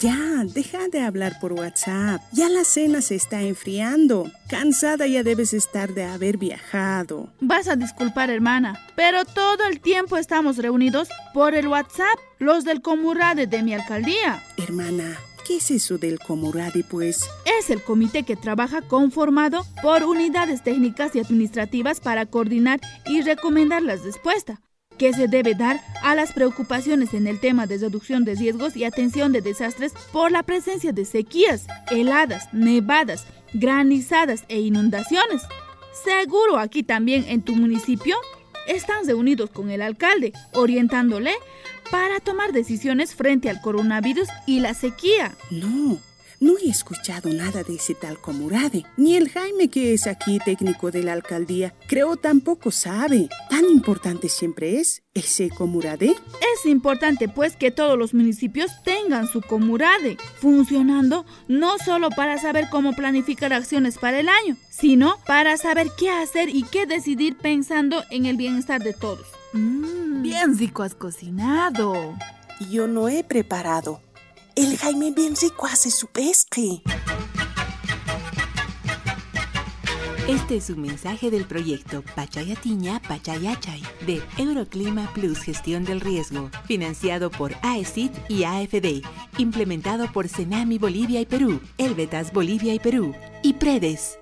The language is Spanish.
Ya, deja de hablar por WhatsApp. Ya la cena se está enfriando. Cansada ya debes estar de haber viajado. Vas a disculpar, hermana, pero todo el tiempo estamos reunidos por el WhatsApp, los del Comurade de mi alcaldía. Hermana, ¿Qué es eso del Comurade, pues? Es el comité que trabaja conformado por unidades técnicas y administrativas para coordinar y recomendar las respuestas que se debe dar a las preocupaciones en el tema de reducción de riesgos y atención de desastres por la presencia de sequías, heladas, nevadas, granizadas e inundaciones. Seguro aquí también en tu municipio están reunidos con el alcalde, orientándole para tomar decisiones frente al coronavirus y la sequía. No, no he escuchado nada de ese tal Comurade, ni el Jaime que es aquí técnico de la alcaldía. Creo tampoco sabe. ¿Tan importante siempre es ese Comurade? Es importante pues que todos los municipios tengan su Comurade, funcionando no solo para saber cómo planificar acciones para el año, sino para saber qué hacer y qué decidir pensando en el bienestar de todos. Mmm, bien rico has cocinado. Yo no he preparado. El Jaime bien hace su pesque. Este es un mensaje del proyecto Pachayatiña Pachayachay de Euroclima Plus Gestión del Riesgo, financiado por AECID y AFD, implementado por Senami Bolivia y Perú, Elvetas Bolivia y Perú y Predes.